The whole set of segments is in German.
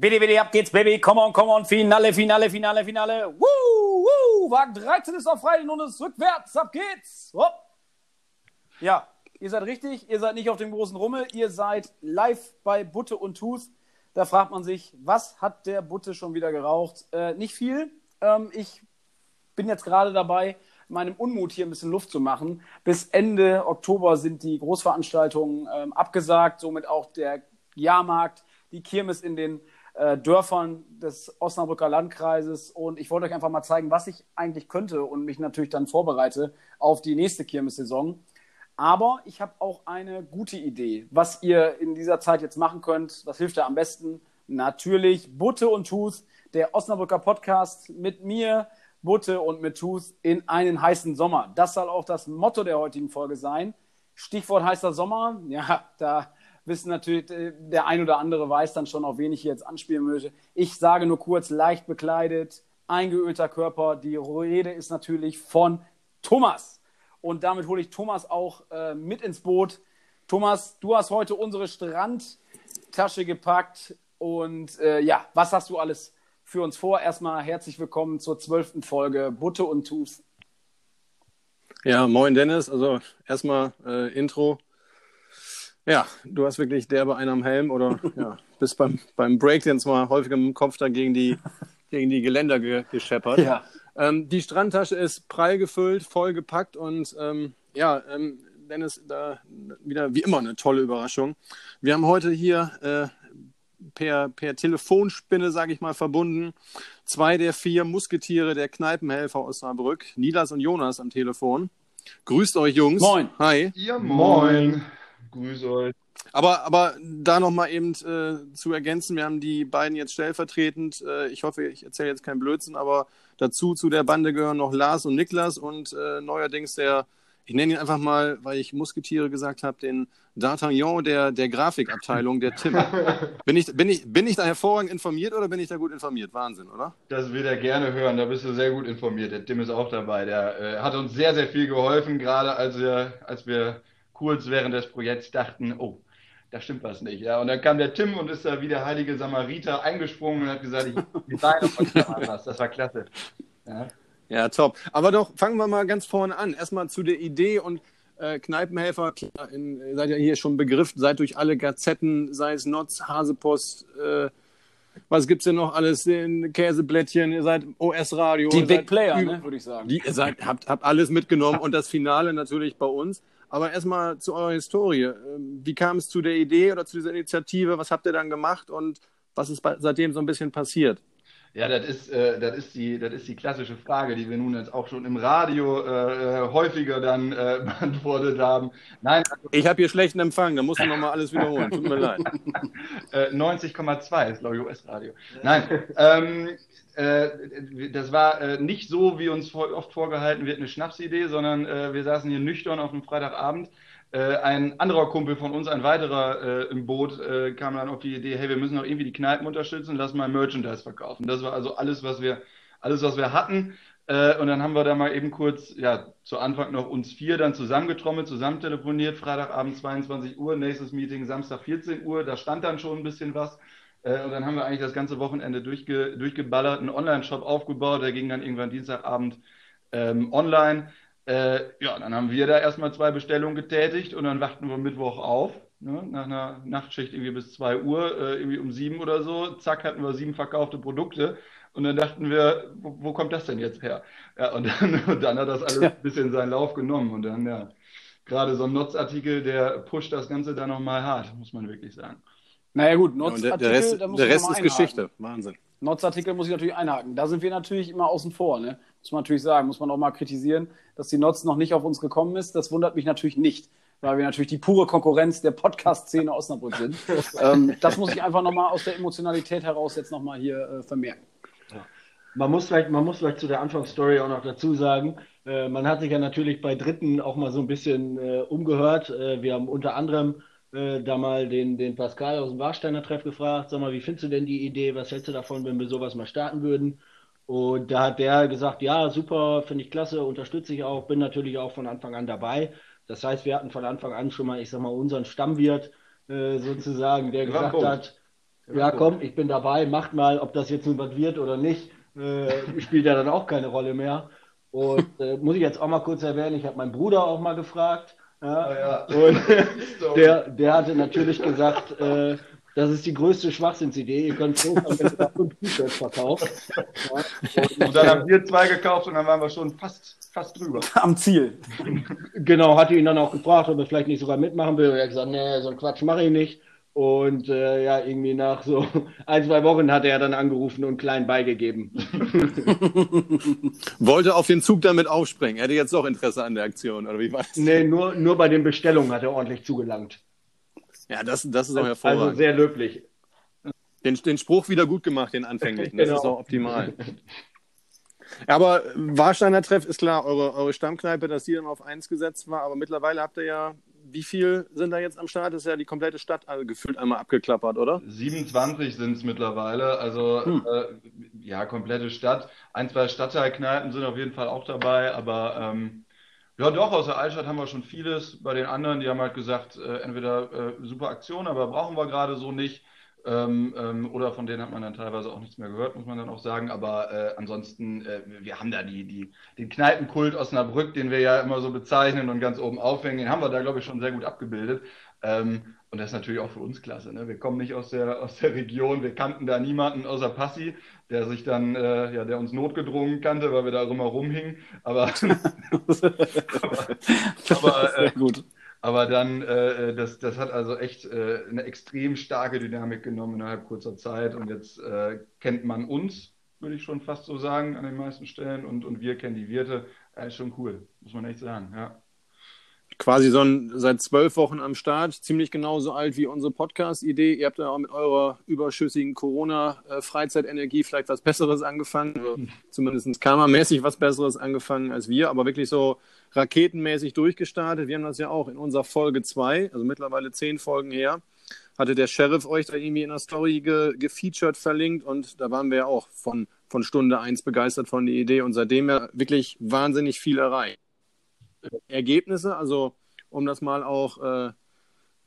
Bitte, bitte, ab geht's, Baby. Come on, come on. Finale, Finale, Finale, Finale. Woo, woo. Wagen 13 ist auf Freitag und ist rückwärts. Ab geht's. Hopp. Ja, ihr seid richtig. Ihr seid nicht auf dem großen Rummel. Ihr seid live bei Butte und Tooth. Da fragt man sich, was hat der Butte schon wieder geraucht? Äh, nicht viel. Ähm, ich bin jetzt gerade dabei, meinem Unmut hier ein bisschen Luft zu machen. Bis Ende Oktober sind die Großveranstaltungen ähm, abgesagt, somit auch der Jahrmarkt, die Kirmes in den Dörfern des Osnabrücker Landkreises. Und ich wollte euch einfach mal zeigen, was ich eigentlich könnte und mich natürlich dann vorbereite auf die nächste Kirmessaison. Aber ich habe auch eine gute Idee, was ihr in dieser Zeit jetzt machen könnt. Was hilft da am besten? Natürlich Butte und Tooth, der Osnabrücker Podcast mit mir, Butte und mit Tooth in einen heißen Sommer. Das soll auch das Motto der heutigen Folge sein. Stichwort heißer Sommer. Ja, da wissen natürlich, äh, der ein oder andere weiß dann schon, auf wen ich hier jetzt anspielen möchte. Ich sage nur kurz, leicht bekleidet, eingeölter Körper. Die Rede ist natürlich von Thomas. Und damit hole ich Thomas auch äh, mit ins Boot. Thomas, du hast heute unsere Strandtasche gepackt. Und äh, ja, was hast du alles für uns vor? Erstmal herzlich willkommen zur zwölften Folge Butte und Tooth. Ja, moin Dennis. Also erstmal äh, Intro. Ja, du hast wirklich derbe einen am Helm oder ja, bist beim, beim Breakdance mal häufig im Kopf da gegen die, gegen die Geländer ge, gescheppert. Ja. Ähm, die Strandtasche ist prall gefüllt, voll gepackt und ähm, ja, ähm, Dennis, da wieder wie immer eine tolle Überraschung. Wir haben heute hier äh, per, per Telefonspinne, sage ich mal, verbunden. Zwei der vier Musketiere der Kneipenhelfer Osnabrück, Nilas und Jonas am Telefon. Grüßt euch, Jungs. Moin. Hi. Ja, moin. Grüße euch. Aber, aber da nochmal eben äh, zu ergänzen, wir haben die beiden jetzt stellvertretend, äh, ich hoffe, ich erzähle jetzt keinen Blödsinn, aber dazu zu der Bande gehören noch Lars und Niklas und äh, neuerdings der, ich nenne ihn einfach mal, weil ich Musketiere gesagt habe, den D'Artagnan der, der Grafikabteilung, der Tim. bin, ich, bin, ich, bin ich da hervorragend informiert oder bin ich da gut informiert? Wahnsinn, oder? Das will er gerne hören, da bist du sehr gut informiert. Der Tim ist auch dabei, der äh, hat uns sehr, sehr viel geholfen, gerade als wir, als wir kurz während des Projekts dachten, oh, da stimmt was nicht. Ja, und dann kam der Tim und ist da wie der heilige Samariter eingesprungen und hat gesagt, ich will was. Das war klasse. Ja. ja, top. Aber doch, fangen wir mal ganz vorne an. Erstmal zu der Idee und äh, Kneipenhelfer, klar, in, seid ja hier schon begriffen, seid durch alle Gazetten, sei es Notz, Hasepost, äh, was gibt's denn noch alles? Den Käseblättchen, ihr seid OS-Radio. Die Big Player, ne, würde ich sagen. Die, ihr seid, habt, habt alles mitgenommen und das Finale natürlich bei uns. Aber erstmal zu eurer Historie. Ähm, wie kam es zu der Idee oder zu dieser Initiative? Was habt ihr dann gemacht und was ist seitdem so ein bisschen passiert? Ja, das ist, äh, das, ist die, das ist die klassische Frage, die wir nun jetzt auch schon im Radio äh, äh häufiger dann äh, beantwortet haben. Nein, also, ich habe hier schlechten Empfang, da musst du nochmal alles wiederholen. Tut mir leid. 90,2 äh, ist, glaube ich, US-Radio. Nein, ähm, äh, das war äh, nicht so, wie uns oft vorgehalten wird, eine Schnapsidee, sondern äh, wir saßen hier nüchtern auf einem Freitagabend. Äh, ein anderer Kumpel von uns, ein weiterer äh, im Boot, kam dann auf die Idee, hey, wir müssen doch irgendwie die Kneipen unterstützen, lass mal Merchandise verkaufen. Das war also alles, was wir, alles, was wir hatten. und dann haben wir da mal eben kurz, ja, zu Anfang noch uns vier dann zusammengetrommelt, zusammen telefoniert, Freitagabend 22 Uhr, nächstes Meeting Samstag 14 Uhr, da stand dann schon ein bisschen was. Äh, und dann haben wir eigentlich das ganze Wochenende durchge durchgeballert, einen Online-Shop aufgebaut, der ging dann irgendwann Dienstagabend ähm, online. Äh, ja, dann haben wir da erstmal zwei Bestellungen getätigt und dann wachten wir Mittwoch auf, ne, nach einer Nachtschicht irgendwie bis 2 Uhr, äh, irgendwie um sieben oder so. Zack, hatten wir sieben verkaufte Produkte. Und dann dachten wir, wo, wo kommt das denn jetzt her? Ja, und dann, und dann hat das alles ein bisschen seinen Lauf genommen. Und dann, ja, gerade so ein Notz-Artikel, der pusht das Ganze dann nochmal hart, muss man wirklich sagen. Naja gut, Notz-Artikel, der, der Rest, der Rest ist Geschichte, Wahnsinn. Notz-Artikel muss ich natürlich einhaken. Da sind wir natürlich immer außen vor, ne? Muss man natürlich sagen, muss man auch mal kritisieren, dass die Notz noch nicht auf uns gekommen ist. Das wundert mich natürlich nicht, weil wir natürlich die pure Konkurrenz der Podcast-Szene Osnabrück sind. ähm, das muss ich einfach nochmal aus der Emotionalität heraus jetzt nochmal hier äh, vermerken. Man muss, vielleicht, man muss vielleicht zu der Anfangsstory auch noch dazu sagen, äh, man hat sich ja natürlich bei Dritten auch mal so ein bisschen äh, umgehört. Äh, wir haben unter anderem äh, da mal den, den Pascal aus dem Warsteiner Treff gefragt, sag mal, wie findest du denn die Idee, was hältst du davon, wenn wir sowas mal starten würden? Und da hat der gesagt, ja, super, finde ich klasse, unterstütze ich auch, bin natürlich auch von Anfang an dabei. Das heißt, wir hatten von Anfang an schon mal, ich sag mal, unseren Stammwirt äh, sozusagen, der gesagt hat, ja komm, ich bin dabei, macht mal, ob das jetzt nun was wird oder nicht, äh, spielt ja dann auch keine Rolle mehr. Und äh, muss ich jetzt auch mal kurz erwähnen, ich habe meinen Bruder auch mal gefragt. Ja, Ah, ja. Und der, der hatte natürlich gesagt, äh, das ist die größte Schwachsinnsidee. Ihr könnt sein, wenn ihr da fünf T-Shirts verkauft. Ja, Und dann haben wir zwei gekauft und dann waren wir schon fast, fast drüber. Am Ziel. Genau, hatte ihn dann auch gefragt, ob er vielleicht nicht sogar mitmachen will. Und er hat gesagt, nee, so einen Quatsch mache ich nicht. Und äh, ja, irgendwie nach so ein, zwei Wochen hat er dann angerufen und klein beigegeben. Wollte auf den Zug damit aufspringen. Er hätte jetzt doch Interesse an der Aktion, oder wie war das? Nee, nur, nur bei den Bestellungen hat er ordentlich zugelangt. Ja, das, das ist auch Also hervorragend. sehr löblich. Den, den Spruch wieder gut gemacht, den anfänglichen. Das Genau. ist auch optimal. Aber Warsteiner Treff ist klar, eure, eure Stammkneipe, dass die dann auf eins gesetzt war. Aber mittlerweile habt ihr ja, wie viel sind da jetzt am Start? Das ist ja die komplette Stadt also gefühlt einmal abgeklappert, oder? 27 sind es mittlerweile, also äh, ja, komplette Stadt. Ein, zwei Stadtteilkneipen sind auf jeden Fall auch dabei, aber ähm, ja, doch, aus der Altstadt haben wir schon vieles. Bei den anderen, die haben halt gesagt, äh, entweder äh, super Aktion, aber brauchen wir gerade so nicht. Ähm, ähm, oder von denen hat man dann teilweise auch nichts mehr gehört, muss man dann auch sagen. Aber äh, ansonsten, äh, wir haben da die, die, den Kneipenkult Osnabrück, den wir ja immer so bezeichnen und ganz oben aufhängen, den haben wir da, glaube ich, schon sehr gut abgebildet. Ähm, und das ist natürlich auch für uns klasse. Ne? Wir kommen nicht aus der, aus der Region, wir kannten da niemanden außer Passi, der sich dann, äh, ja, der uns notgedrungen kannte, weil wir da immer rumhingen. Aber, aber, aber äh, Sehr gut. Aber dann, äh, das, das hat also echt äh, eine extrem starke Dynamik genommen innerhalb kurzer Zeit. Und jetzt äh, kennt man uns, würde ich schon fast so sagen, an den meisten Stellen. Und, und wir kennen die Wirte. Ist schon cool, muss man echt sagen. Ja. Quasi so ein, seit zwölf Wochen am Start, ziemlich genauso alt wie unsere Podcast-Idee. Ihr habt ja auch mit eurer überschüssigen Corona-Freizeitenergie vielleicht was Besseres angefangen, also zumindest karmamäßig was Besseres angefangen als wir, aber wirklich so raketenmäßig durchgestartet. Wir haben das ja auch in unserer Folge 2, also mittlerweile zehn Folgen her, hatte der Sheriff euch da irgendwie in der Story ge gefeatured verlinkt und da waren wir ja auch von, von Stunde 1 begeistert von der Idee und seitdem ja wirklich wahnsinnig viel erreicht. Ergebnisse, also um das mal auch, äh,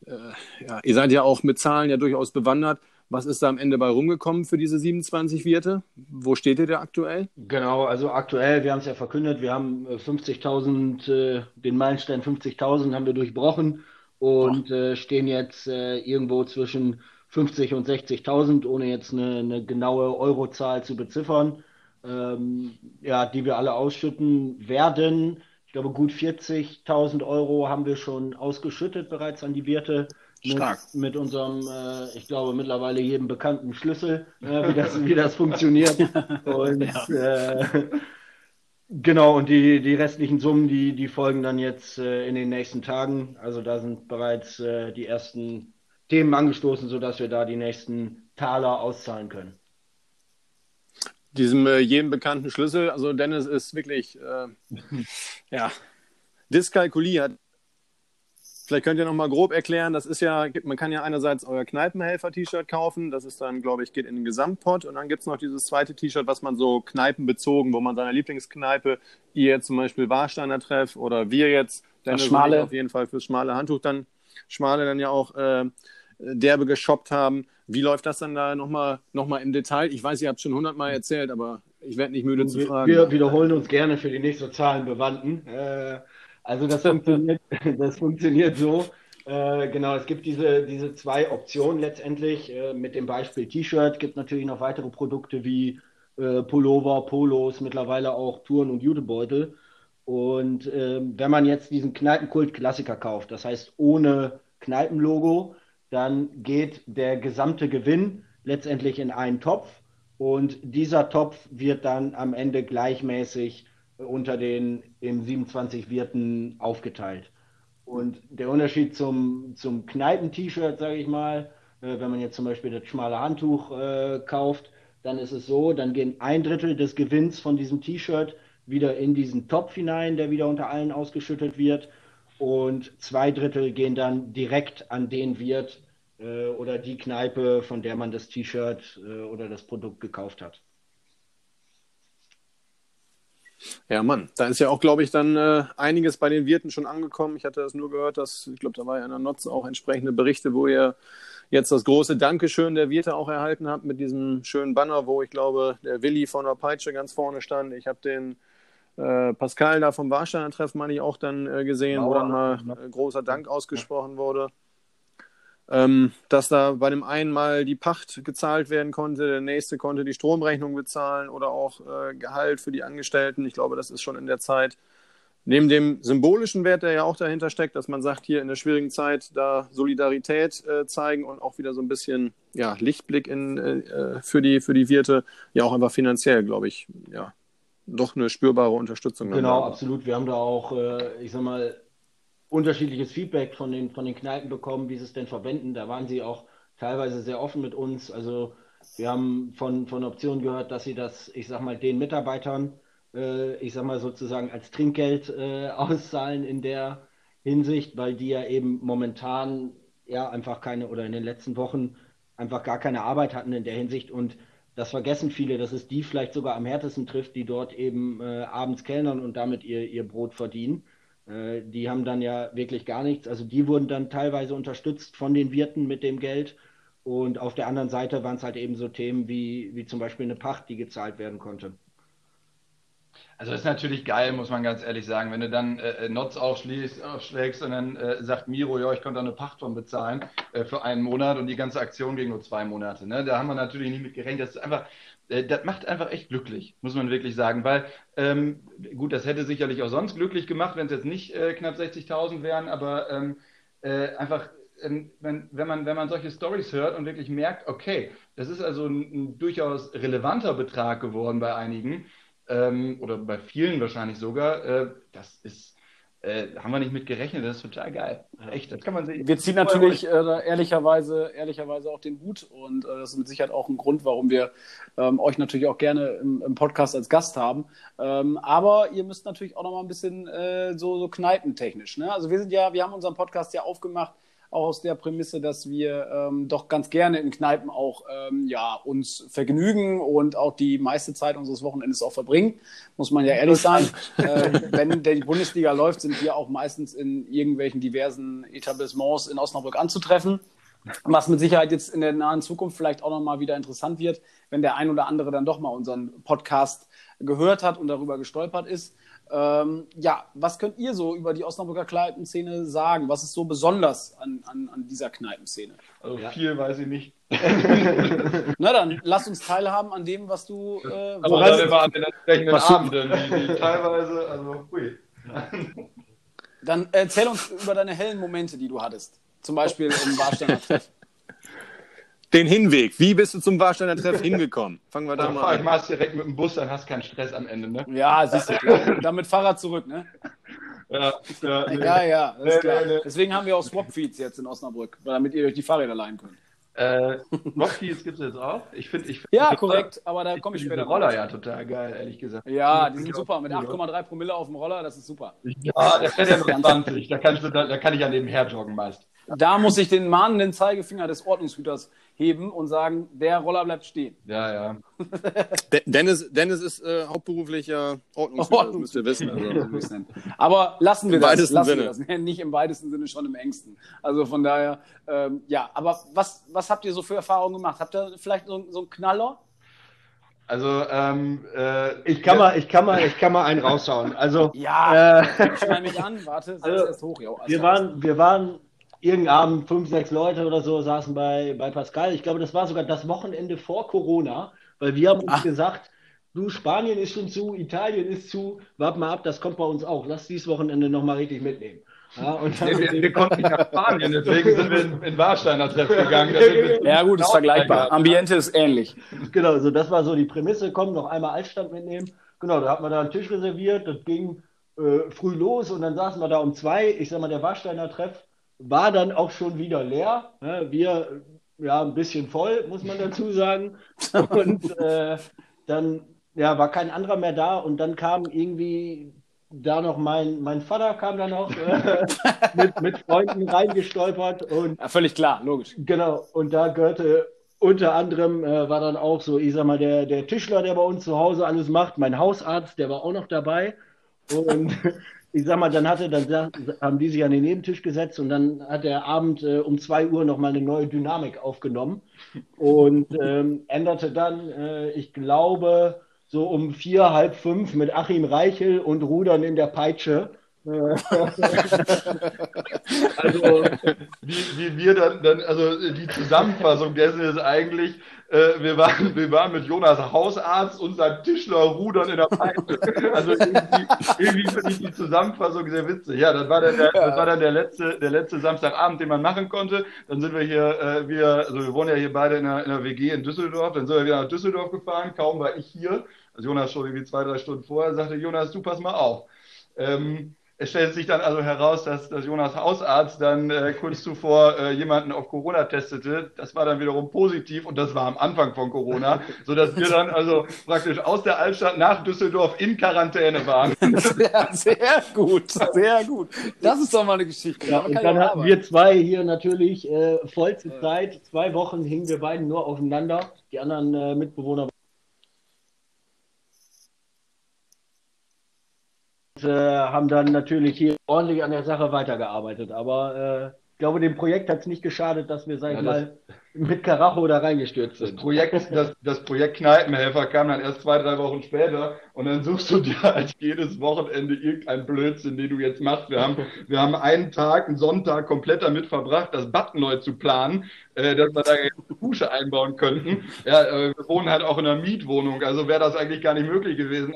äh, ja, ihr seid ja auch mit Zahlen ja durchaus bewandert. Was ist da am Ende bei rumgekommen für diese 27 Wirte? Wo steht ihr da aktuell? Genau, also aktuell, wir haben es ja verkündet, wir haben äh, 50.000, äh, den Meilenstein 50.000 haben wir durchbrochen und äh, stehen jetzt äh, irgendwo zwischen 50 und 60.000, ohne jetzt eine, eine genaue Eurozahl zu beziffern, ähm, ja, die wir alle ausschütten werden. Ich glaube, gut 40.000 Euro haben wir schon ausgeschüttet bereits an die Wirte. Mit, Stark. mit unserem, äh, ich glaube, mittlerweile jedem bekannten Schlüssel, äh, wie das, wie das funktioniert. Und äh, genau, und die, die restlichen Summen, die, die folgen dann jetzt äh, in den nächsten Tagen. Also da sind bereits äh, die ersten Themen angestoßen, sodass wir da die nächsten Taler auszahlen können. Diesem äh, jedem bekannten Schlüssel, also Dennis ist wirklich, äh, ja, Dyskalkulie hat. Vielleicht könnt ihr noch mal grob erklären, das ist ja, man kann ja einerseits euer Kneipenhelfer-T-Shirt kaufen, das ist dann, glaube ich, geht in den Gesamtpot und dann gibt es noch dieses zweite T-Shirt, was man so kneipenbezogen, wo man seine Lieblingskneipe, ihr zum Beispiel Warsteiner Treff oder wir jetzt, Dennis Schmale. auf jeden Fall fürs schmale Handtuch dann, schmale dann ja auch äh, derbe geshoppt haben. Wie läuft das dann da nochmal noch mal im Detail? Ich weiß, ihr habt es schon hundertmal erzählt, aber ich werde nicht müde zu Wir, fragen. wir wiederholen uns gerne für die nicht so Zahlenbewandten. Äh, also das funktioniert, das funktioniert so. Äh, genau, es gibt diese, diese zwei Optionen letztendlich. Äh, mit dem Beispiel T-Shirt gibt natürlich noch weitere Produkte wie äh, Pullover, Polos, mittlerweile auch Touren und Jutebeutel. Und ähm, wenn man jetzt diesen Kneipenkult-Klassiker kauft, das heißt ohne Kneipenlogo, dann geht der gesamte Gewinn letztendlich in einen Topf und dieser Topf wird dann am Ende gleichmäßig unter den im 27 Wirten aufgeteilt. Und der Unterschied zum, zum Kneipen-T-Shirt, sage ich mal, äh, wenn man jetzt zum Beispiel das schmale Handtuch äh, kauft, dann ist es so, dann gehen ein Drittel des Gewinns von diesem T-Shirt wieder in diesen Topf hinein, der wieder unter allen ausgeschüttet wird. Und zwei Drittel gehen dann direkt an den Wirt äh, oder die Kneipe, von der man das T-Shirt äh, oder das Produkt gekauft hat. Ja, Mann, da ist ja auch, glaube ich, dann äh, einiges bei den Wirten schon angekommen. Ich hatte das nur gehört, dass, ich glaube, da war ja in der Notz auch entsprechende Berichte, wo ihr jetzt das große Dankeschön der Wirte auch erhalten habe mit diesem schönen Banner, wo ich glaube, der Willi von der Peitsche ganz vorne stand. Ich habe den äh, Pascal da vom Warsteiner Treffen, meine ich, auch dann äh, gesehen, wo dann mal äh, großer Dank ausgesprochen wurde. Ähm, dass da bei dem einen mal die Pacht gezahlt werden konnte, der nächste konnte die Stromrechnung bezahlen oder auch äh, Gehalt für die Angestellten. Ich glaube, das ist schon in der Zeit neben dem symbolischen Wert, der ja auch dahinter steckt, dass man sagt, hier in der schwierigen Zeit da Solidarität äh, zeigen und auch wieder so ein bisschen ja, Lichtblick in, äh, für, die, für die Wirte, ja auch einfach finanziell, glaube ich, ja, doch eine spürbare Unterstützung. Genau, absolut. Wir haben da auch, äh, ich sag mal, unterschiedliches Feedback von den, von den Kneipen bekommen, wie sie es denn verwenden. Da waren sie auch teilweise sehr offen mit uns. Also wir haben von, von Optionen gehört, dass sie das, ich sag mal, den Mitarbeitern, äh, ich sag mal sozusagen als Trinkgeld äh, auszahlen in der Hinsicht, weil die ja eben momentan ja einfach keine oder in den letzten Wochen einfach gar keine Arbeit hatten in der Hinsicht und das vergessen viele, dass es die vielleicht sogar am härtesten trifft, die dort eben äh, abends kellnern und damit ihr, ihr Brot verdienen. Äh, die haben dann ja wirklich gar nichts. Also die wurden dann teilweise unterstützt von den Wirten mit dem Geld. Und auf der anderen Seite waren es halt eben so Themen wie, wie zum Beispiel eine Pacht, die gezahlt werden konnte. Also ist natürlich geil, muss man ganz ehrlich sagen. Wenn du dann äh, Notz aufschlägst, aufschlägst und dann äh, sagt Miro, ja, ich konnte eine Pacht von bezahlen äh, für einen Monat und die ganze Aktion ging nur zwei Monate. Ne? Da haben wir natürlich nicht mit gerechnet. Das ist einfach, äh, das macht einfach echt glücklich, muss man wirklich sagen. Weil, ähm, gut, das hätte sicherlich auch sonst glücklich gemacht, wenn es jetzt nicht äh, knapp 60.000 wären, aber ähm, äh, einfach ähm, wenn, wenn, man, wenn man solche Stories hört und wirklich merkt, okay, das ist also ein, ein durchaus relevanter Betrag geworden bei einigen ähm, oder bei vielen wahrscheinlich sogar, äh, das ist äh, haben wir nicht mit gerechnet, das ist total geil. Echt, das kann man sehen. Wir ziehen natürlich äh, ehrlicherweise, ehrlicherweise auch den Hut und äh, das ist mit Sicherheit auch ein Grund, warum wir ähm, euch natürlich auch gerne im, im Podcast als Gast haben. Ähm, aber ihr müsst natürlich auch noch mal ein bisschen äh, so, so kneipentechnisch. Ne? Also wir sind ja, wir haben unseren Podcast ja aufgemacht auch aus der Prämisse, dass wir ähm, doch ganz gerne in Kneipen auch ähm, ja, uns vergnügen und auch die meiste Zeit unseres Wochenendes auch verbringen, muss man ja ehrlich sein. äh, wenn die Bundesliga läuft, sind wir auch meistens in irgendwelchen diversen Etablissements in Osnabrück anzutreffen. Was mit Sicherheit jetzt in der nahen Zukunft vielleicht auch nochmal wieder interessant wird, wenn der ein oder andere dann doch mal unseren Podcast gehört hat und darüber gestolpert ist. Ähm, ja, was könnt ihr so über die Osnabrücker Kneipenszene sagen? Was ist so besonders an, an, an dieser Kneipenszene? Also ja. viel weiß ich nicht. Na dann, lass uns teilhaben an dem, was du. Äh, Aber dann immer an den entsprechenden Abenden, die, die teilweise, also hui. Dann erzähl uns über deine hellen Momente, die du hattest. Zum Beispiel im Warsteiner Treff den Hinweg. Wie bist du zum Warsteiner Treff hingekommen? Fangen wir da mal an. Ich mach's direkt mit dem Bus, dann hast du keinen Stress am Ende, ne? Ja, siehst du. Dann mit Fahrrad zurück, ne? Ja, ja, nee. ja, ja nee, klar. Nee, Deswegen haben wir auch Swap-Feeds jetzt in Osnabrück, damit ihr euch die Fahrräder leihen könnt. Äh, Swap-Feeds gibt es jetzt auch. Ich finde, ich find, ja, korrekt, aber da komme ich später. Roller ja total geil, ehrlich gesagt. Ja, die sind super. Mit 8,3 Promille auf dem Roller, das ist super. Ja, der fährt ja nur 20. Da kann, ich, da, da kann ich ja nebenher joggen meist. Da muss ich den mahnenden Zeigefinger des Ordnungshüters heben und sagen, der Roller bleibt stehen. Ja, ja. Dennis, Dennis ist äh, hauptberuflicher Ordnungshüter, Ordnungs das müsst ihr wissen. Also. Aber lassen wir Im das. Weitesten lassen Sinne. Wir das. Nicht im weitesten Sinne, schon im engsten. Also von daher, ähm, ja. Aber was, was habt ihr so für Erfahrungen gemacht? Habt ihr vielleicht so, so einen Knaller? Also ähm, äh, ich kann mal, ich kann mal, ich kann mal einen raushauen. Also ja, äh, schneid mich an. Warte, also, erst hoch. Jo, wir waren, wir waren irgendeinen Abend fünf, sechs Leute oder so saßen bei, bei Pascal. Ich glaube, das war sogar das Wochenende vor Corona, weil wir haben uns Ach. gesagt, du, Spanien ist schon zu, Italien ist zu, wart mal ab, das kommt bei uns auch. Lass dieses Wochenende nochmal richtig mitnehmen. Ja, und nee, wir, wir, konnten nicht nach Spanien, deswegen sind wir in, in Warsteiner Treff gegangen. ja gut, ist vergleichbar. Ambiente ist ähnlich. Genau, so das war so die Prämisse, komm, noch einmal Altstand mitnehmen. Genau, da hat man da einen Tisch reserviert, das ging äh, früh los und dann saßen wir da um zwei. Ich sag mal, der Warsteiner Treff war dann auch schon wieder leer. Ne? Wir ja ein bisschen voll, muss man dazu sagen. Und äh, dann ja, war kein anderer mehr da und dann kam irgendwie da noch mein, mein Vater kam dann noch äh, mit, mit Freunden reingestolpert und ja, völlig klar, logisch. Genau, und da gehörte unter anderem äh, war dann auch so, ich sag mal, der, der Tischler, der bei uns zu Hause alles macht, mein Hausarzt, der war auch noch dabei. Und ich sag mal, dann hatte, dann haben die sich an den Nebentisch gesetzt und dann hat der Abend äh, um zwei Uhr nochmal eine neue Dynamik aufgenommen und ähm, änderte dann, äh, ich glaube, so um vier, halb fünf mit Achim Reichel und Rudern in der Peitsche. Äh, also, wie, wie wir dann, dann, also die Zusammenfassung dessen ist eigentlich, äh, wir, waren, wir waren mit Jonas Hausarzt und seinem Tischler rudern in der Pfeife. Also irgendwie, irgendwie finde ich die Zusammenfassung sehr witzig. Ja, das war dann der, das war dann der letzte, der letzte Samstagabend, den man machen konnte. Dann sind wir hier äh, wieder, also wir wohnen ja hier beide in einer, in einer WG in Düsseldorf. Dann sind wir wieder nach Düsseldorf gefahren. Kaum war ich hier. Also Jonas schon irgendwie zwei, drei Stunden vorher, sagte Jonas, du pass mal auf. Ähm, es stellt sich dann also heraus, dass, dass Jonas Hausarzt dann äh, kurz zuvor äh, jemanden auf Corona testete. Das war dann wiederum positiv und das war am Anfang von Corona, sodass wir dann also praktisch aus der Altstadt nach Düsseldorf in Quarantäne waren. Sehr, sehr gut, sehr gut. Das ist doch mal eine Geschichte. Ja, und dann hatten wir zwei hier natürlich äh, vollste Zeit. Zwei Wochen hingen wir beiden nur aufeinander. Die anderen äh, Mitbewohner äh, haben dann natürlich hier ordentlich an der Sache weitergearbeitet. Aber äh, ich glaube, dem Projekt hat es nicht geschadet, dass wir, sag ich ja, mal, mit Karacho da reingestürzt sind. Das Projekt, das, das Projekt Kneipenhelfer kam dann erst zwei, drei Wochen später und dann suchst du dir halt jedes Wochenende irgendein Blödsinn, den du jetzt machst. Wir haben, wir haben einen Tag, einen Sonntag komplett damit verbracht, das Bad neu zu planen, äh, dass wir da eine Dusche einbauen könnten. Ja, äh, wir wohnen halt auch in einer Mietwohnung, also wäre das eigentlich gar nicht möglich gewesen.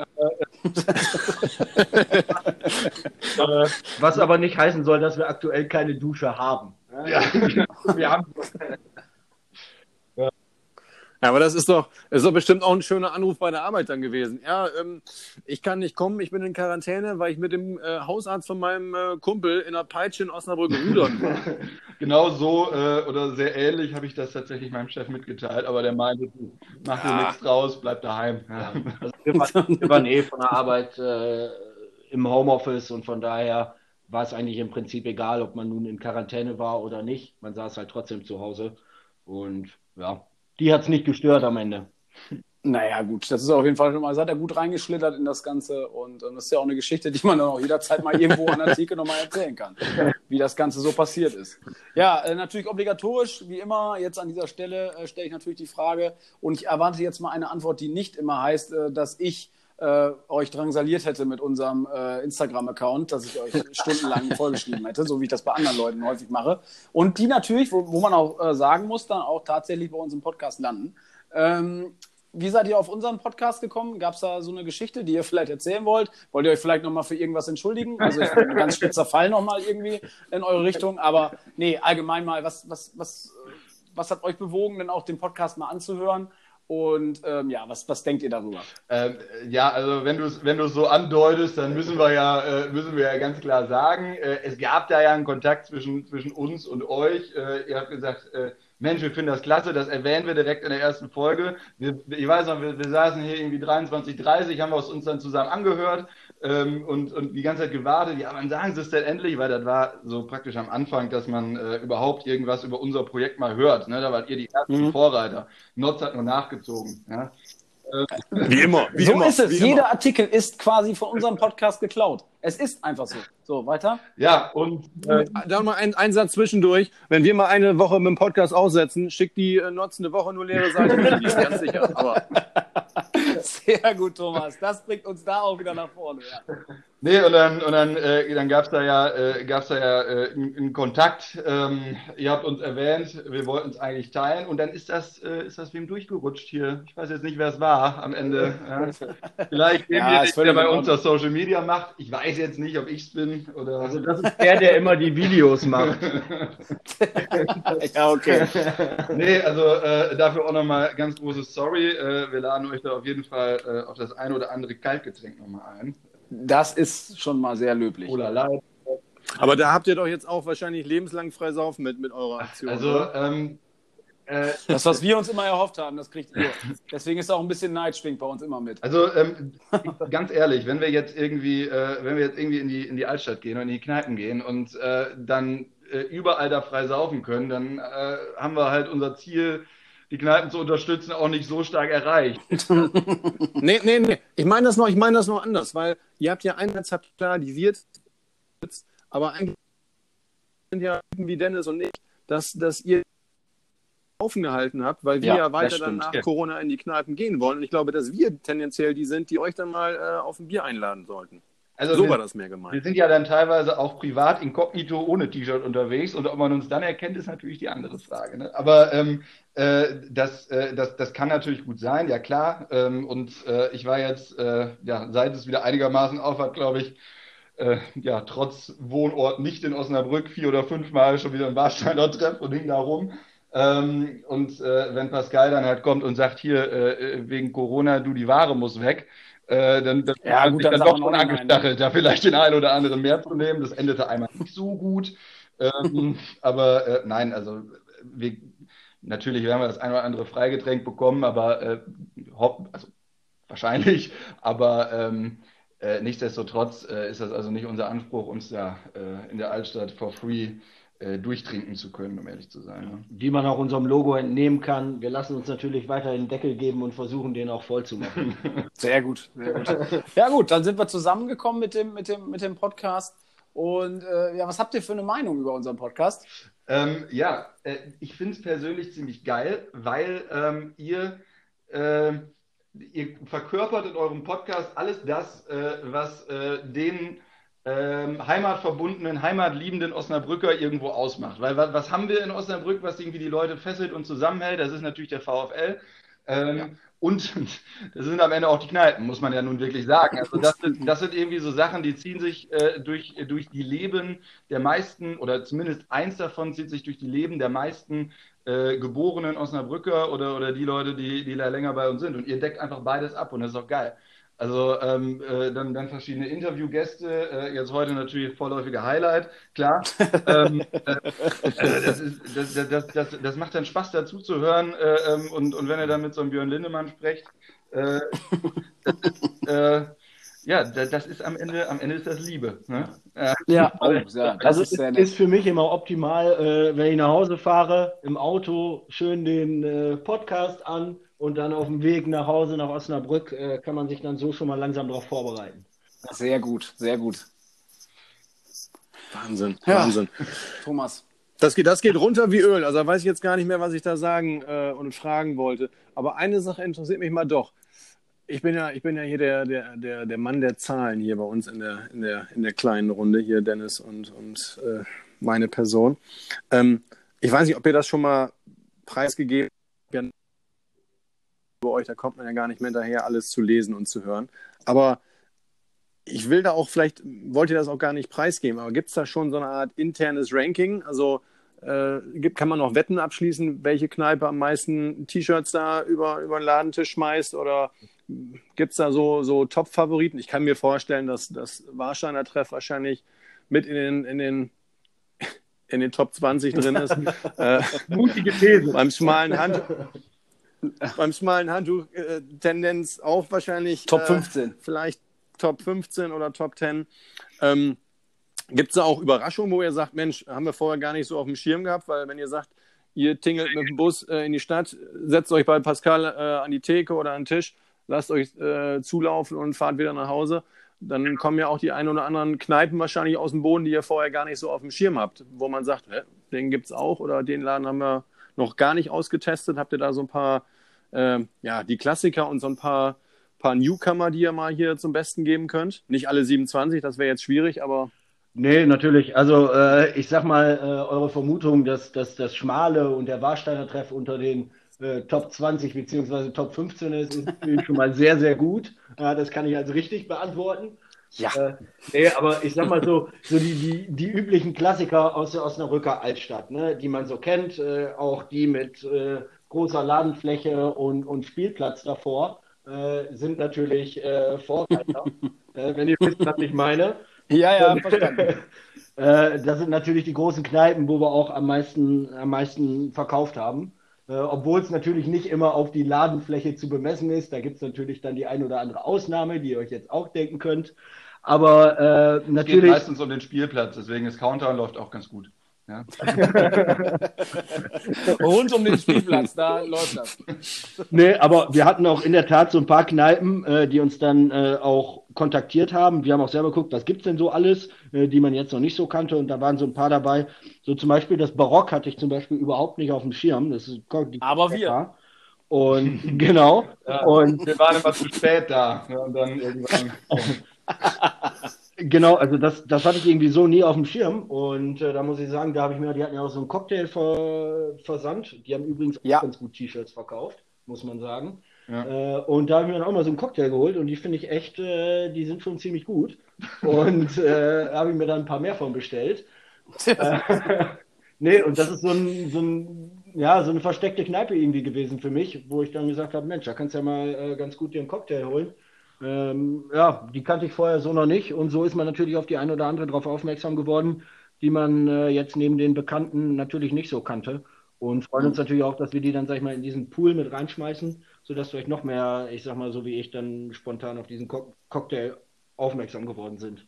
Äh, was aber nicht heißen soll, dass wir aktuell keine Dusche haben. Ja, wir haben ja, aber das ist doch, ist doch bestimmt auch ein schöner Anruf bei der Arbeit dann gewesen. Ja, ähm, ich kann nicht kommen, ich bin in Quarantäne, weil ich mit dem äh, Hausarzt von meinem äh, Kumpel in der Peitsche in Osnabrück rudern war. genau so äh, oder sehr ähnlich habe ich das tatsächlich meinem Chef mitgeteilt, aber der meinte, mach dir ja. nichts draus, bleib daheim. Ja. Also wir, waren, wir, waren, eh von der Arbeit äh, im Homeoffice und von daher war es eigentlich im Prinzip egal, ob man nun in Quarantäne war oder nicht. Man saß halt trotzdem zu Hause und ja, die hat es nicht gestört am Ende. Naja, gut, das ist auf jeden Fall schon mal, seid er gut reingeschlittert in das Ganze und, und das ist ja auch eine Geschichte, die man dann auch jederzeit mal irgendwo an der Theke nochmal erzählen kann, wie das Ganze so passiert ist. Ja, äh, natürlich obligatorisch, wie immer, jetzt an dieser Stelle äh, stelle ich natürlich die Frage und ich erwarte jetzt mal eine Antwort, die nicht immer heißt, äh, dass ich äh, euch drangsaliert hätte mit unserem äh, Instagram-Account, dass ich euch stundenlang vollgeschrieben hätte, so wie ich das bei anderen Leuten häufig mache. Und die natürlich, wo, wo man auch äh, sagen muss, dann auch tatsächlich bei uns im Podcast landen. Ähm, wie seid ihr auf unseren Podcast gekommen? Gab es da so eine Geschichte, die ihr vielleicht erzählen wollt? Wollt ihr euch vielleicht nochmal für irgendwas entschuldigen? Also ich ein ganz spitzer Fall nochmal irgendwie in eure Richtung. Aber nee, allgemein mal, was, was, was, was hat euch bewogen, denn auch den Podcast mal anzuhören? Und ähm, ja, was, was denkt ihr darüber? Ähm, ja, also wenn du es wenn so andeutest, dann müssen wir ja, äh, müssen wir ja ganz klar sagen, äh, es gab da ja einen Kontakt zwischen, zwischen uns und euch. Äh, ihr habt gesagt, äh, Mensch, wir finden das klasse, das erwähnen wir direkt in der ersten Folge. Wir, ich weiß noch, wir, wir saßen hier irgendwie 23, 30, haben wir uns dann zusammen angehört ähm, und, und die ganze Zeit gewartet. Ja, wann sagen Sie es denn endlich? Weil das war so praktisch am Anfang, dass man äh, überhaupt irgendwas über unser Projekt mal hört. Ne? Da wart ihr die ersten mhm. Vorreiter. Notz hat nur nachgezogen. Ja? Wie immer. Wie so immer, ist es. Jeder immer. Artikel ist quasi von unserem Podcast geklaut. Es ist einfach so. So, weiter. Ja, und. Äh, dann mal ein, ein Satz zwischendurch. Wenn wir mal eine Woche mit dem Podcast aussetzen, schickt die äh, Notz eine Woche nur leere Seite. die ist ganz sicher. Aber. Sehr gut, Thomas. Das bringt uns da auch wieder nach vorne. Ja. Nee, und dann, und dann, äh, dann gab es da ja, äh, gab's da ja äh, einen Kontakt. Ähm, ihr habt uns erwähnt, wir wollten es eigentlich teilen. Und dann ist das, äh, ist das wem durchgerutscht hier. Ich weiß jetzt nicht, wer es war am Ende. Ja. Vielleicht dem, ja, der, der bei uns das Social Media macht. Ich weiß jetzt nicht, ob ich es bin. Oder... Also das ist der, der immer die Videos macht. ja, okay. Nee, also äh, dafür auch nochmal ganz großes Sorry. Äh, wir laden euch da auf jeden Fall äh, auf das ein oder andere Kaltgetränk nochmal ein. Das ist schon mal sehr löblich. Oder leid. Aber da habt ihr doch jetzt auch wahrscheinlich lebenslang frei saufen mit, mit eurer Aktion. Also, ähm, äh, das, was wir uns immer erhofft haben, das kriegt ihr. Deswegen ist auch ein bisschen Neid schwingt bei uns immer mit. Also ähm, ganz ehrlich, wenn wir jetzt irgendwie, äh, wenn wir jetzt irgendwie in die, in die Altstadt gehen und in die Kneipen gehen und äh, dann äh, überall da frei saufen können, dann äh, haben wir halt unser Ziel die Kneipen zu unterstützen, auch nicht so stark erreicht. nee, nee, nee. Ich meine das noch, ich meine das noch anders, weil ihr habt ja einerseits habt klarisiert, Aber eigentlich sind ja wie Dennis und ich, dass, dass ihr offen gehalten habt, weil wir Ja, ja, weiter dann nach Ja. Corona in die Kneipen gehen wollen. Und ich glaube, dass wir tendenziell die sind, die euch dann mal äh, auf ein Bier einladen sollten. Also so wir, war das mehr wir gemeint. sind ja dann teilweise auch privat inkognito ohne T-Shirt unterwegs und ob man uns dann erkennt, ist natürlich die andere Frage. Ne? Aber ähm, äh, das, äh, das, das kann natürlich gut sein, ja klar. Ähm, und äh, ich war jetzt, äh, ja, seit es wieder einigermaßen auf hat, glaube ich, äh, ja, trotz Wohnort nicht in Osnabrück vier oder fünfmal schon wieder im Warsteiner Treff und hing da rum. Ähm, und äh, wenn Pascal dann halt kommt und sagt, hier, wegen Corona, du, die Ware muss weg, äh, dann, dann Ja, gut, sich dann doch schon nein, angestachelt, da vielleicht den einen oder anderen mehr zu nehmen. Das endete einmal nicht so gut. Ähm, aber äh, nein, also wir, natürlich werden wir das ein oder andere Freigetränk bekommen, aber äh, hopp, also wahrscheinlich, aber ähm, äh, nichtsdestotrotz äh, ist das also nicht unser Anspruch, uns da äh, in der Altstadt for free äh, durchtrinken zu können, um ehrlich zu sein. Ne? Wie man auch unserem Logo entnehmen kann, wir lassen uns natürlich weiterhin einen Deckel geben und versuchen, den auch voll zu machen. Sehr gut, sehr gut. Ja gut, dann sind wir zusammengekommen mit dem, mit dem, mit dem Podcast. Und äh, ja, was habt ihr für eine Meinung über unseren Podcast? Ähm, ja, äh, ich finde es persönlich ziemlich geil, weil ähm, ihr, äh, ihr verkörpert in eurem Podcast alles das, äh, was äh, den ähm, heimatverbundenen, heimatliebenden Osnabrücker irgendwo ausmacht. Weil wa- was haben wir in Osnabrück, was irgendwie die Leute fesselt und zusammenhält? Das ist natürlich der VfL. Ähm, Und das sind am Ende auch die Kneipen, muss man ja nun wirklich sagen. Also das, sind, das sind irgendwie so Sachen, die ziehen sich äh, durch, durch die Leben der meisten, oder zumindest eins davon zieht sich durch die Leben der meisten äh, geborenen Osnabrücker oder, oder die Leute, die, die da länger bei uns sind. Und ihr deckt einfach beides ab und das ist auch geil. Also ähm, äh, dann, dann verschiedene Interviewgäste, äh, jetzt heute natürlich vorläufige Highlight, klar. ähm, äh, also das, ist, das, das, das, das, macht dann Spaß dazu zu hören äh, ähm, und, und wenn ihr dann mit so einem Björn Lindemann sprecht, äh, das ist, äh, ja, das, das ist am Ende, am Ende ist das Liebe. Ne? Ja, oh, ja das Also ist ist für mich immer optimal, äh, wenn ich nach Hause fahre, im Auto schön den äh, Podcast an und dann auf dem Weg nach Hause nach Osnabrück äh, kann man sich dann so schon mal langsam darauf vorbereiten. Sehr gut, sehr gut. Wahnsinn, Ja. Wahnsinn. Thomas. Das geht, das geht runter wie Öl. Also da weiß ich jetzt gar nicht mehr, was ich da sagen äh, und fragen wollte. Aber eine Sache interessiert mich mal doch. Ich bin ja, ich bin ja hier der, der, der, der Mann der Zahlen hier bei uns in der, in der, in der kleinen Runde hier, Dennis und, und äh, meine Person. Ähm, ich weiß nicht, ob ihr das schon mal preisgegeben habt. Bei euch, da kommt man ja gar nicht mehr hinterher, alles zu lesen und zu hören. Aber ich will da auch vielleicht, wollt ihr das auch gar nicht preisgeben, aber gibt es da schon so eine Art internes Ranking? Also äh, gibt, kann man noch Wetten abschließen, welche Kneipe am meisten T-Shirts da über, über den Ladentisch schmeißt? Oder gibt es da so, so Top-Favoriten? Ich kann mir vorstellen, dass das Warsteiner Treff wahrscheinlich mit in den, in den, in den Top 20 drin ist. äh, mutige These. beim schmalen Hand. Beim schmalen Handtuch äh, Tendenz auch wahrscheinlich Top äh, 15. vielleicht Top 15 oder Top 10. Ähm, Gibt es da auch Überraschungen, wo ihr sagt, Mensch, haben wir vorher gar nicht so auf dem Schirm gehabt, weil wenn ihr sagt, ihr tingelt mit dem Bus äh, in die Stadt, setzt euch bei Pascal äh, an die Theke oder an den Tisch, lasst euch äh, zulaufen und fahrt wieder nach Hause, dann kommen ja auch die ein oder anderen Kneipen wahrscheinlich aus dem Boden, die ihr vorher gar nicht so auf dem Schirm habt, wo man sagt, den gibt es auch oder den Laden haben wir noch gar nicht ausgetestet. Habt ihr da so ein paar, äh, ja, die Klassiker und so ein paar paar Newcomer, die ihr mal hier zum Besten geben könnt? Nicht alle 27, das wäre jetzt schwierig, aber Nee, natürlich. Also äh, ich sag mal, äh, eure Vermutung, dass, dass das Schmale und der Warsteiner Treff unter den äh, Top 20 beziehungsweise Top 15 ist, ist schon mal sehr, sehr gut. Ja, das kann ich also richtig beantworten. Ja. Äh, nee, aber ich sag mal so, so die, die, die üblichen Klassiker aus der Osnabrücker Altstadt, ne, die man so kennt, äh, auch die mit äh, großer Ladenfläche und, und Spielplatz davor, äh, sind natürlich äh, Vorreiter. äh, wenn ihr wisst, was ich meine. Ja, ja, verstanden. Äh, das sind natürlich die großen Kneipen, wo wir auch am meisten, am meisten verkauft haben. Äh, obwohl es natürlich nicht immer auf die Ladenfläche zu bemessen ist. Da gibt es natürlich dann die ein oder andere Ausnahme, die ihr euch jetzt auch denken könnt. Aber äh, Es geht natürlich. meistens um den Spielplatz, deswegen ist Countdown läuft auch ganz gut. Ja. Rund um den Spielplatz, da läuft das. Nee, aber wir hatten auch in der Tat so ein paar Kneipen, äh, die uns dann äh, auch kontaktiert haben. Wir haben auch selber geguckt, was gibt es denn so alles, äh, die man jetzt noch nicht so kannte. Und da waren so ein paar dabei. So zum Beispiel das Barock hatte ich zum Beispiel überhaupt nicht auf dem Schirm. Das ist Aber wir. Und genau. Ja, und wir waren immer zu spät da. Ja, und dann irgendwann. Genau, also das, das hatte ich irgendwie so nie auf dem Schirm. Und äh, da muss ich sagen, da habe ich mir, die hatten ja auch so einen Cocktail ver, versandt. Die haben übrigens Ja. auch ganz gut T-Shirts verkauft, muss man sagen. Ja. Äh, und da habe ich mir dann auch mal so einen Cocktail geholt und die finde ich echt, äh, die sind schon ziemlich gut. Und äh, habe ich mir dann ein paar mehr von bestellt. Äh, nee, und das ist so ein, so ein, ja, so eine versteckte Kneipe irgendwie gewesen für mich, wo ich dann gesagt habe, Mensch, da kannst du ja mal äh, ganz gut dir einen Cocktail holen. Ähm, ja, die kannte ich vorher so noch nicht und so ist man natürlich auf die eine oder andere drauf aufmerksam geworden, die man äh, jetzt neben den Bekannten natürlich nicht so kannte und freuen uns natürlich auch, dass wir die dann, sag ich mal, in diesen Pool mit reinschmeißen, sodass vielleicht noch mehr, ich sag mal, so wie ich, dann spontan auf diesen Co Cocktail aufmerksam geworden sind.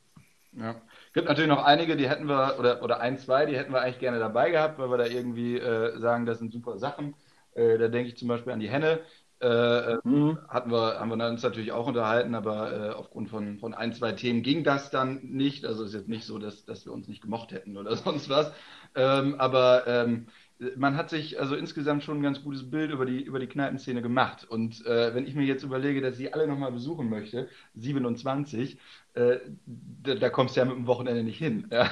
Ja. Gibt natürlich noch einige, die hätten wir, oder, oder ein, zwei, die hätten wir eigentlich gerne dabei gehabt, weil wir da irgendwie äh, sagen, das sind super Sachen. Äh, da denke ich zum Beispiel an die Henne. Äh, äh, Mhm. hatten wir, haben wir uns natürlich auch unterhalten, aber äh, aufgrund von, von ein, zwei Themen ging das dann nicht. Also es ist jetzt nicht so, dass, dass wir uns nicht gemocht hätten oder sonst was. Ähm, aber ähm, man hat sich also insgesamt schon ein ganz gutes Bild über die, über die Kneipenszene gemacht. Und äh, wenn ich mir jetzt überlege, dass ich sie alle nochmal besuchen möchte, 27, äh, da, da kommst du ja mit dem Wochenende nicht hin. Ja.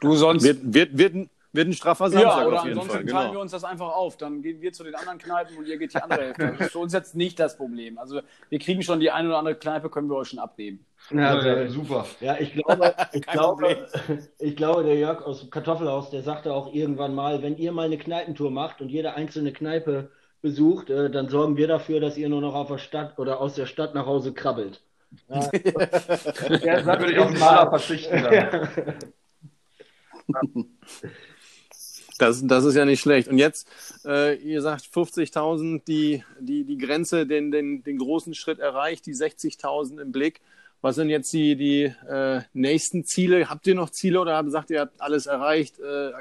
Du sonst. Wird, wird, wird, wird ein straffer ja, Samstag oder auf jeden ansonsten Fall. teilen wir Genau. uns das einfach auf. Dann gehen wir zu den anderen Kneipen und ihr geht die andere Hälfte. Das ist für uns jetzt nicht das Problem. Also wir kriegen schon die eine oder andere Kneipe, können wir euch schon abnehmen. Ja, Ja, super. Ja, ich glaube, ich glaube, ich glaube, der Jörg aus dem Kartoffelhaus, der sagte auch irgendwann mal, wenn ihr mal eine Kneipentour macht und jede einzelne Kneipe besucht, äh, dann sorgen wir dafür, dass ihr nur noch auf der Stadt oder aus der Stadt nach Hause krabbelt. Ja, der Da würde ich auf den Maler verzichten. Dann. Das, das ist ja nicht schlecht. Und jetzt, äh, ihr sagt 50.000, die, die, die Grenze, den, den, den großen Schritt erreicht, die 60.000 im Blick. Was sind jetzt die, die äh, nächsten Ziele? Habt ihr noch Ziele oder habt- sagt ihr, ihr habt alles erreicht, äh,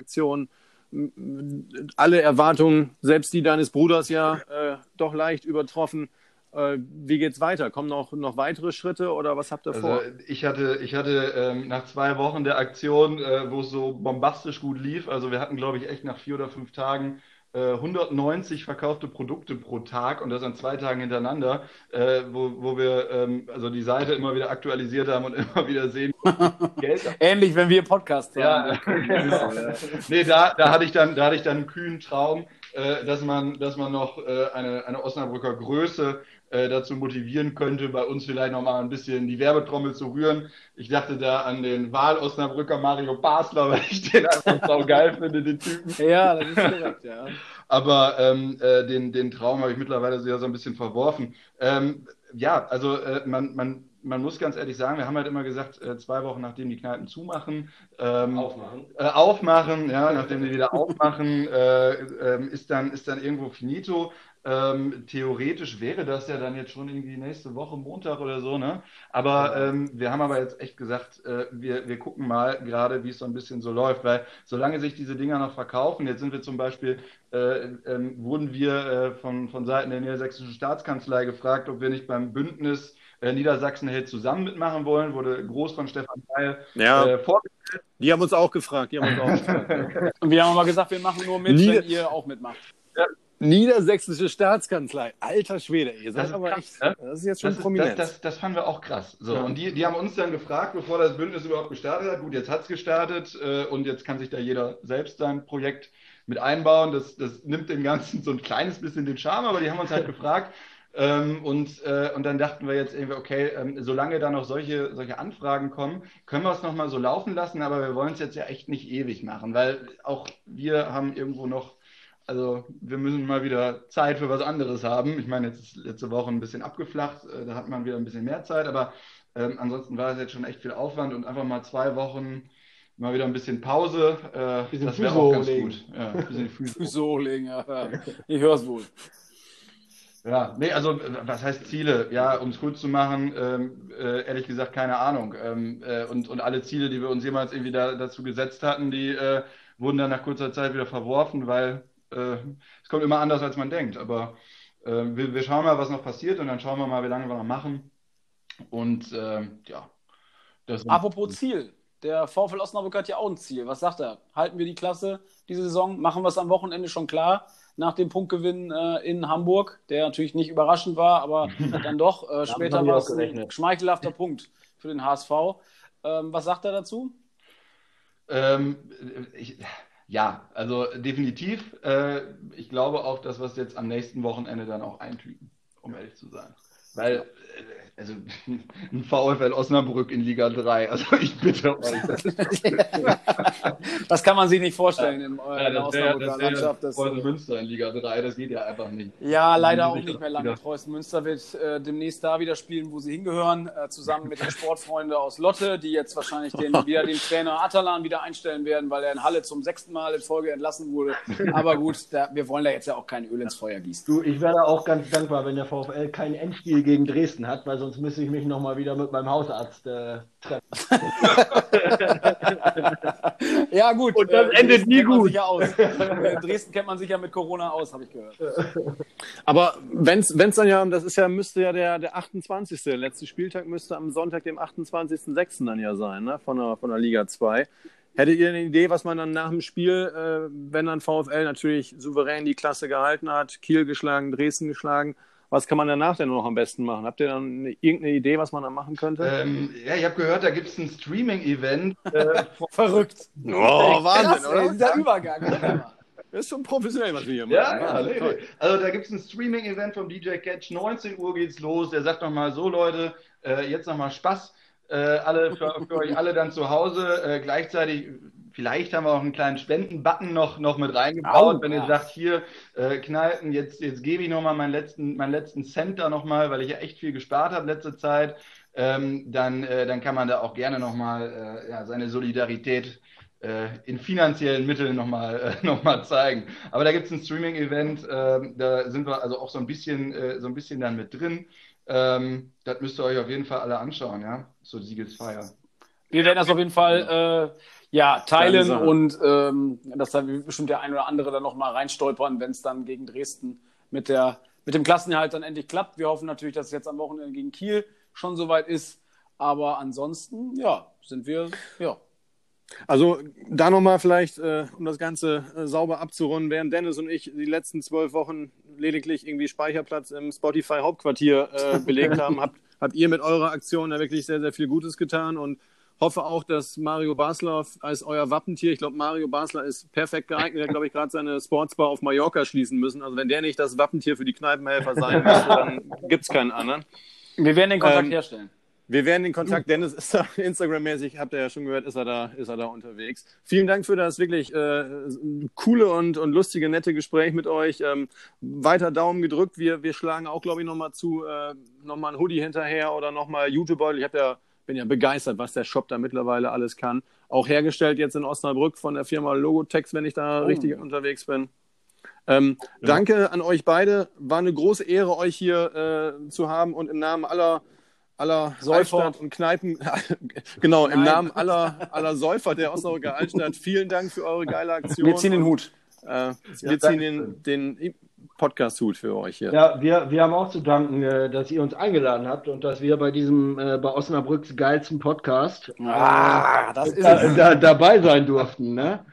m- alle Erwartungen, selbst die deines Bruders ja äh, doch leicht übertroffen? Äh, wie geht's weiter? Kommen noch, noch weitere Schritte oder was habt ihr vor? Also ich hatte, ich hatte ähm, nach zwei Wochen der Aktion, äh, wo es so bombastisch gut lief, also wir hatten, glaube ich, echt nach vier oder fünf Tagen äh, 190 verkaufte Produkte pro Tag und das an zwei Tagen hintereinander, äh, wo, wo wir ähm, also die Seite immer wieder aktualisiert haben und immer wieder sehen, Ähnlich, wenn wir Podcast Ja, hören. nee, da, da hatte ich dann, da hatte ich dann einen kühnen Traum, äh, dass man, dass man noch äh, eine, eine Osnabrücker Größe äh, dazu motivieren könnte, bei uns vielleicht noch mal ein bisschen die Werbetrommel zu rühren. Ich dachte da an den Wahl-Osnabrücker Mario Basler, weil ich den einfach so geil finde, den Typen. Ja, das ist korrekt, ja. Aber ähm, äh, den, den Traum habe ich mittlerweile so, so ein bisschen verworfen. Ähm, ja, also äh, man, man, man muss ganz ehrlich sagen, wir haben halt immer gesagt, äh, zwei Wochen nachdem die Kneipen zumachen, ähm, Aufmachen. äh, aufmachen, ja, nachdem die wieder aufmachen, äh, ähm, ist dann, ist dann irgendwo finito. Ähm, theoretisch wäre das ja dann jetzt schon irgendwie nächste Woche Montag oder so, ne? Aber ähm, wir haben aber jetzt echt gesagt, äh, wir, wir gucken mal gerade, wie es so ein bisschen so läuft, weil solange sich diese Dinger noch verkaufen, jetzt sind wir zum Beispiel, äh, ähm, wurden wir äh, von, von Seiten der Niedersächsischen Staatskanzlei gefragt, ob wir nicht beim Bündnis äh, Niedersachsen hält zusammen mitmachen wollen, wurde groß von Stefan Weil Ja, äh, vor die haben uns auch gefragt. Die haben uns auch gefragt. Und wir haben mal gesagt, wir machen nur mit, Nie- wenn ihr auch mitmacht. Niedersächsische Staatskanzlei. Alter Schwede, ihr seid aber krass, echt, ne? das ist jetzt schon Das, ist, prominent. das, das, das fanden wir auch krass. So, Ja. und die, die haben uns dann gefragt, bevor das Bündnis überhaupt gestartet hat. Gut, jetzt hat es gestartet äh, und jetzt kann sich da jeder selbst sein Projekt mit einbauen. Das, das nimmt dem Ganzen so ein kleines bisschen den Charme, aber die haben uns halt gefragt. Ähm, und, äh, und dann dachten wir jetzt irgendwie, okay, ähm, solange da noch solche, solche Anfragen kommen, können wir es nochmal so laufen lassen, aber wir wollen es jetzt ja echt nicht ewig machen, weil auch wir haben irgendwo noch also wir müssen mal wieder Zeit für was anderes haben. Ich meine, jetzt ist letzte Woche ein bisschen abgeflacht, äh, da hat man wieder ein bisschen mehr Zeit, aber ähm, ansonsten war es jetzt schon echt viel Aufwand und einfach mal zwei Wochen mal wieder ein bisschen Pause, äh, Bisschen das wäre auch ganz hochlegen. gut. Ja, ein bisschen die Füße. Legen, ja. Ich höre es wohl. Ja, nee, also äh, was heißt Ziele? Ja, um es kurz zu machen, ähm, äh, ehrlich gesagt, keine Ahnung. Ähm, äh, und, und alle Ziele, die wir uns jemals irgendwie da, dazu gesetzt hatten, die äh, wurden dann nach kurzer Zeit wieder verworfen, weil äh, es kommt immer anders, als man denkt. Aber äh, wir, wir schauen mal, was noch passiert und dann schauen wir mal, wie lange wir noch machen. Und äh, ja. Das Apropos Ziel. Der VfL Osnabrück hat ja auch ein Ziel. Was sagt er? Halten wir die Klasse diese Saison? Machen wir es am Wochenende schon klar? Nach dem Punktgewinn äh, in Hamburg, der natürlich nicht überraschend war, aber dann doch. Äh, später war es ein schmeichelhafter Punkt für den HSV. Ähm, was sagt er dazu? Ähm, ich, ja, also definitiv. Äh, ich glaube auch, dass wir es jetzt am nächsten Wochenende dann auch eintüten, um ehrlich zu sein. Weil, äh, also ein VfL Osnabrück in Liga 3, also ich bitte euch. das kann man sich nicht vorstellen in, ja, in der Osnabrücker Landschaft. Das Preußen Münster in Liga 3, das geht ja einfach nicht. Ja, leider auch nicht mehr lange. Preußen Münster wird äh, demnächst da wieder spielen, wo sie hingehören, äh, zusammen mit den Sportfreunden aus Lotte, die jetzt wahrscheinlich den, wieder den Trainer Atalan wieder einstellen werden, weil er in Halle zum sechsten Mal in Folge entlassen wurde. Aber gut, da, wir wollen da jetzt ja auch kein Öl ins Feuer gießen. Du, ich wäre auch ganz dankbar, wenn der VfL kein Endspiel gegen Dresden hat, weil sonst müsste ich mich nochmal wieder mit meinem Hausarzt äh, treffen. ja, gut. Und das äh, endet nie gut. Ja In Dresden kennt man sich ja mit Corona aus, habe ich gehört. Aber wenn es dann ja, das ist ja, müsste ja der, der 28. Der letzte Spieltag müsste am Sonntag, dem 28.06. dann ja sein, ne? von, der, von der Liga 2. Hättet ihr eine Idee, was man dann nach dem Spiel, äh, wenn dann VfL natürlich souverän die Klasse gehalten hat, Kiel geschlagen, Dresden geschlagen, was kann man danach denn noch am besten machen? Habt ihr dann eine, irgendeine Idee, was man da machen könnte? Ähm, ja, ich habe gehört, da gibt es ein Streaming-Event. Äh, Verrückt. Oh, Wahnsinn, Krass, oder? Ey, dieser Übergang. Das ist schon professionell, was wir hier machen. Ja, ja, nee, nee. Also da gibt es ein Streaming-Event vom DJ Catch. 19 Uhr geht's los. Der sagt nochmal so, Leute, äh, jetzt nochmal Spaß. Äh, alle für, für, euch alle dann zu Hause. Äh, gleichzeitig Vielleicht haben wir auch einen kleinen Spendenbutton noch, noch mit reingebaut, oh, wenn ja. ihr sagt, hier, äh, Kneipen, jetzt, jetzt gebe ich nochmal meinen letzten, meinen letzten Cent da nochmal, weil ich ja echt viel gespart habe letzte Zeit. Ähm, dann, äh, dann kann man da auch gerne nochmal äh, ja, seine Solidarität äh, in finanziellen Mitteln nochmal äh, noch zeigen. Aber da gibt es ein Streaming-Event, äh, da sind wir also auch so ein bisschen, äh, so ein bisschen dann mit drin. Ähm, das müsst ihr euch auf jeden Fall alle anschauen, ja, so Siegesfeier. Wir werden das auf jeden Fall äh, ja, teilen und ähm, dass da bestimmt der ein oder andere dann nochmal reinstolpern, wenn es dann gegen Dresden mit, der, mit dem Klassenerhalt dann endlich klappt. Wir hoffen natürlich, dass es jetzt am Wochenende gegen Kiel schon soweit ist. Aber ansonsten, ja, sind wir, ja. Also da nochmal vielleicht, äh, um das Ganze äh, sauber abzurunden, während Dennis und ich die letzten zwölf Wochen lediglich irgendwie Speicherplatz im Spotify Hauptquartier äh, belegt haben, habt, habt ihr mit eurer Aktion da wirklich sehr, sehr viel Gutes getan und hoffe auch, dass Mario Basler als euer Wappentier, ich glaube, Mario Basler ist perfekt geeignet. Er hat, glaube ich, gerade seine Sportsbar auf Mallorca schließen müssen. Also wenn der nicht das Wappentier für die Kneipenhelfer sein müsste, dann gibt es keinen anderen. Wir werden den Kontakt ähm, herstellen. Wir werden den Kontakt, Dennis ist da Instagram-mäßig, habt ihr ja schon gehört, ist er da, ist er da unterwegs. Vielen Dank für das wirklich äh, coole und, und lustige, nette Gespräch mit euch. Ähm, weiter Daumen gedrückt. Wir, wir schlagen auch, glaube ich, nochmal zu, äh, nochmal ein Hoodie hinterher oder nochmal YouTube-Beutel. Ich habe ja bin ja begeistert, was der Shop da mittlerweile alles kann. Auch hergestellt jetzt in Osnabrück von der Firma Logotex, wenn ich da oh. richtig unterwegs bin. Ähm, ja. Danke an euch beide. War eine große Ehre, euch hier äh, zu haben und im Namen aller aller Säufer und Kneipen, genau, Nein. im Namen aller, aller Säufer der Osnabrücker Altstadt, vielen Dank für eure geile Aktion. Wir ziehen den Hut. Äh, wir ja, ziehen den, den Podcast-Hut für euch hier. Ja, wir, wir haben auch zu danken, äh, dass ihr uns eingeladen habt und dass wir bei diesem, äh, bei Osnabrücks geilsten Podcast ah, äh, da, da, dabei sein durften. Ne?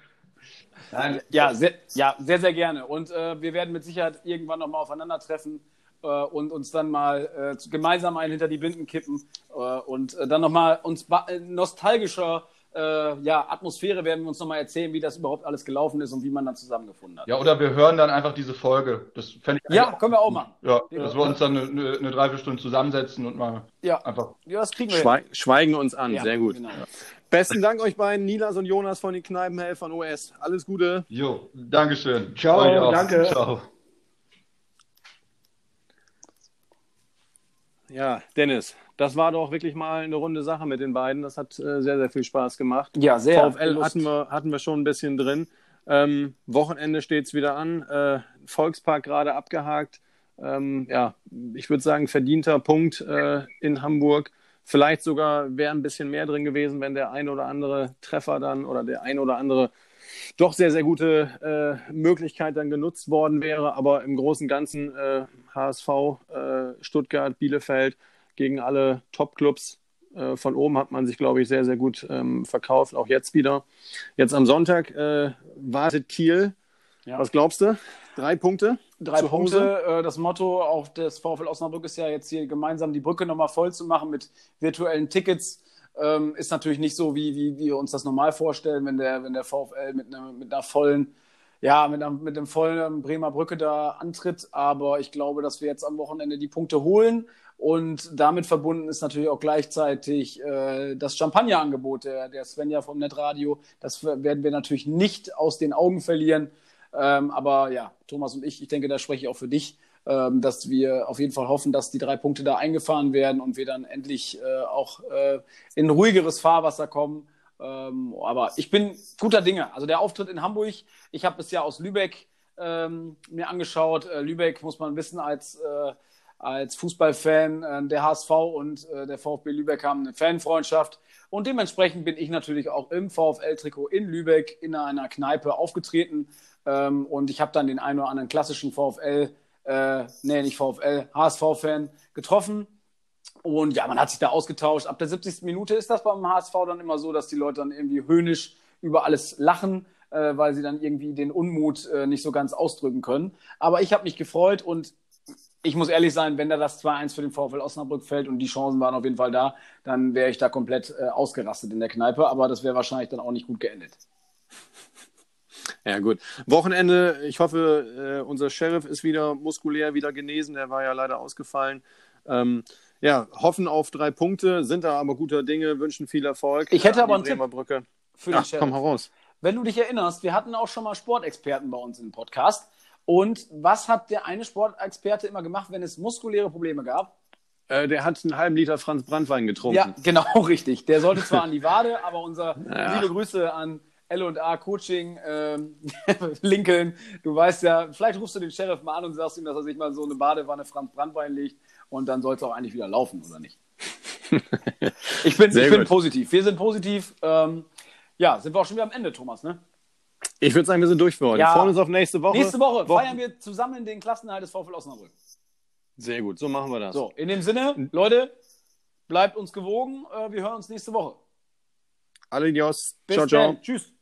Ja, sehr, ja, sehr, sehr gerne. Und äh, wir werden mit Sicherheit irgendwann nochmal aufeinandertreffen äh, und uns dann mal äh, gemeinsam einen hinter die Binden kippen äh, und dann nochmal uns nostalgischer äh, ja, Atmosphäre werden wir uns nochmal erzählen, wie das überhaupt alles gelaufen ist und wie man dann zusammengefunden hat. Ja, oder wir hören dann einfach diese Folge. Das ich Ja, können wir auch machen. Ja, ja. dass wir uns dann eine, eine Dreiviertelstunde zusammensetzen und mal ja. einfach. Ja, das kriegen wir. Schweig, schweigen uns an, ja, sehr gut. Genau. Besten Dank euch beiden, Nilas und Jonas von den Kneipenhelfern OS. Alles Gute. Jo, Dankeschön. Ciao, danke. Ciao. Ja, Dennis, das war doch wirklich mal eine runde Sache mit den beiden. Das hat äh, sehr, sehr viel Spaß gemacht. Ja, sehr. VfL hatten wir, hatten wir schon ein bisschen drin. Ähm, Wochenende steht es wieder an. Äh, Volkspark gerade abgehakt. Ähm, ja, ich würde sagen, verdienter Punkt äh, in Hamburg. Vielleicht sogar wäre ein bisschen mehr drin gewesen, wenn der ein oder andere Treffer dann oder der ein oder andere doch sehr, sehr gute äh, Möglichkeit dann genutzt worden wäre. Aber im Großen und Ganzen HSV, äh, Stuttgart, Bielefeld gegen alle Top-Clubs äh, von oben hat man sich, glaube ich, sehr, sehr gut ähm, verkauft, auch jetzt wieder. Jetzt am Sonntag äh, wartet Kiel. Ja. Was glaubst du? Drei Punkte? Drei Punkte. Äh, das Motto auch des VfL Osnabrück ist ja jetzt hier gemeinsam die Brücke nochmal voll zu machen mit virtuellen Tickets. Ähm, ist natürlich nicht so, wie, wie, wir uns das normal vorstellen, wenn der, wenn der VfL mit, einer mit einer vollen, ja, mit, einer, mit einem vollen Bremer Brücke da antritt. Aber ich glaube, dass wir jetzt am Wochenende die Punkte holen. Und damit verbunden ist natürlich auch gleichzeitig äh, das Champagnerangebot der, der Svenja vom Netradio. Das werden wir natürlich nicht aus den Augen verlieren. Ähm, aber ja, Thomas und ich, ich denke, da spreche ich auch für dich, ähm, dass wir auf jeden Fall hoffen, dass die drei Punkte da eingefahren werden und wir dann endlich äh, auch äh, in ruhigeres Fahrwasser kommen. Ähm, aber ich bin guter Dinge. Also der Auftritt in Hamburg, ich habe es ja aus Lübeck ähm, mir angeschaut. Äh, Lübeck muss man wissen als äh, als Fußballfan, äh, der HSV und äh, der VfB Lübeck haben eine Fanfreundschaft. Und dementsprechend bin ich natürlich auch im VfL-Trikot in Lübeck in einer Kneipe aufgetreten. Ähm, und ich habe dann den einen oder anderen klassischen VfL, äh, nee, nicht VfL, HSV-Fan getroffen. Und ja, man hat sich da ausgetauscht. Ab der 70. Minute ist das beim HSV dann immer so, dass die Leute dann irgendwie höhnisch über alles lachen, äh, weil sie dann irgendwie den Unmut äh, nicht so ganz ausdrücken können. Aber ich habe mich gefreut und ich muss ehrlich sein, wenn da das 2-1 für den VfL Osnabrück fällt und die Chancen waren auf jeden Fall da, dann wäre ich da komplett äh, ausgerastet in der Kneipe. Aber das wäre wahrscheinlich dann auch nicht gut geendet. Ja, gut. Wochenende, ich hoffe, äh, unser Sheriff ist wieder muskulär, wieder genesen. Der war ja leider ausgefallen. Ähm, ja, hoffen auf drei Punkte, sind da aber guter Dinge, wünschen viel Erfolg. Ich hätte an aber einen Brücke. Für den Ach, Sheriff. komm heraus. Wenn du dich erinnerst, wir hatten auch schon mal Sportexperten bei uns im Podcast. Und was hat der eine Sportexperte immer gemacht, wenn es muskuläre Probleme gab? Äh, der hat einen halben Liter Franz Brandwein getrunken. Ja, genau, richtig. Der sollte zwar an die Wade, aber unser Ja. liebe Grüße an L&A Coaching, ähm, Lincoln. Du weißt ja, vielleicht rufst du den Sheriff mal an und sagst ihm, dass er sich mal so eine Badewanne Franz Brandwein legt und dann soll es auch eigentlich wieder laufen, oder nicht? Ich bin, Sehr ich bin positiv. Wir sind positiv. Ähm, ja, sind wir auch schon wieder am Ende, Thomas, ne? Ich würde sagen, wir sind durch für heute. Ja. Freuen uns auf nächste Woche. Nächste Woche Wochen- feiern wir zusammen den Klassenerhalt des VfL Osnabrück. Sehr gut, so machen wir das. So, in dem Sinne, Leute, bleibt uns gewogen. Äh, wir hören uns nächste Woche. Alle Dios. Bis Ciao, ciao. Tschüss.